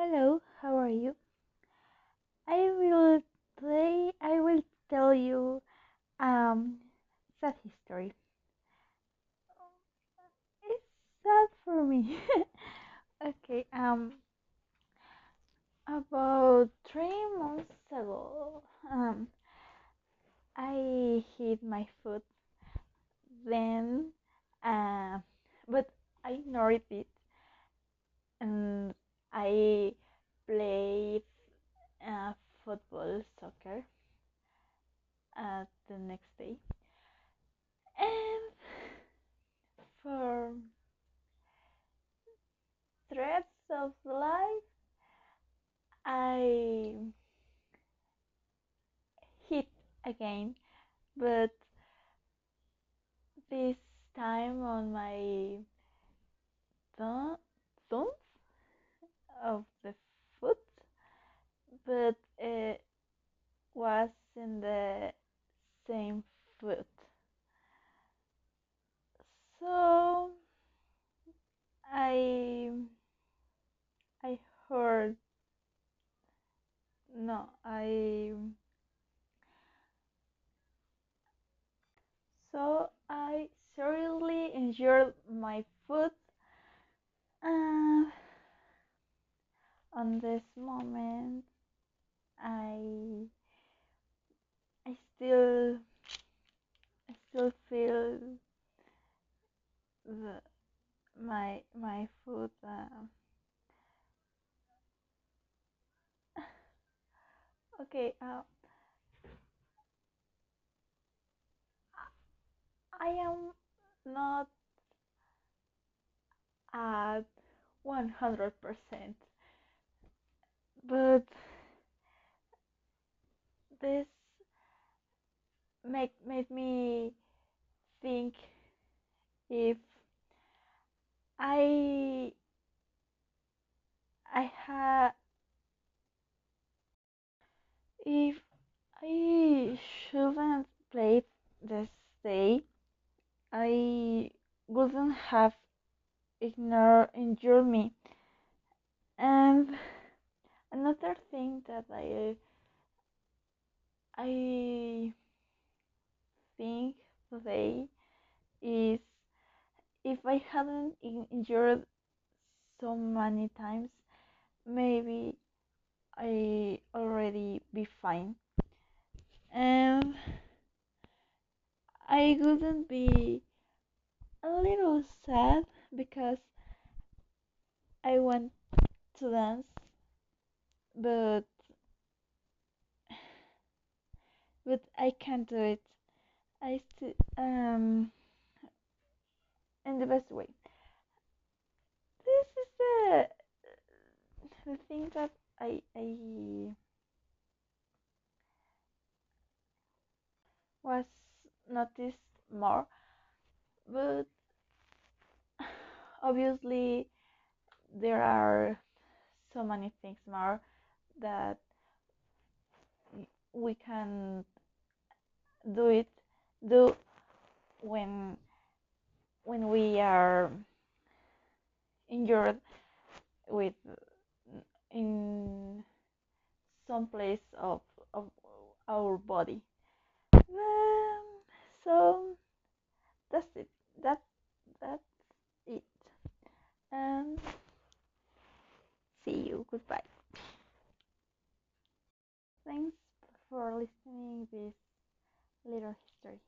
Hello, how are you? I will play. I will tell you um sad history. It's sad for me. okay, um about three months ago, um I hit my foot then uh but I ignored it and I played uh, football, soccer uh, the next day. And for threats of life, I hit again, but this time on my thumb, thumbs of the foot, but it was in the same foot. So I I heard no I so I seriously injured my foot uh, on this moment I I still I still feel the my my foot uh, okay uh, I am not at 100% but this make made me think if I I had if I shouldn't play this day, I wouldn't have ignored injured me. And another thing that I I think today is if I hadn't injured so many times, maybe I already be fine. And I wouldn't be a little sad because I want to dance, but but I can't do it. I st- um in the best way. This is the the thing that I I was noticed more, but obviously there are so many things more that we can do it do when when we are injured with in some place of of our body. Um, so that's it. That that's it. And see you. Goodbye. Thanks for listening this little history.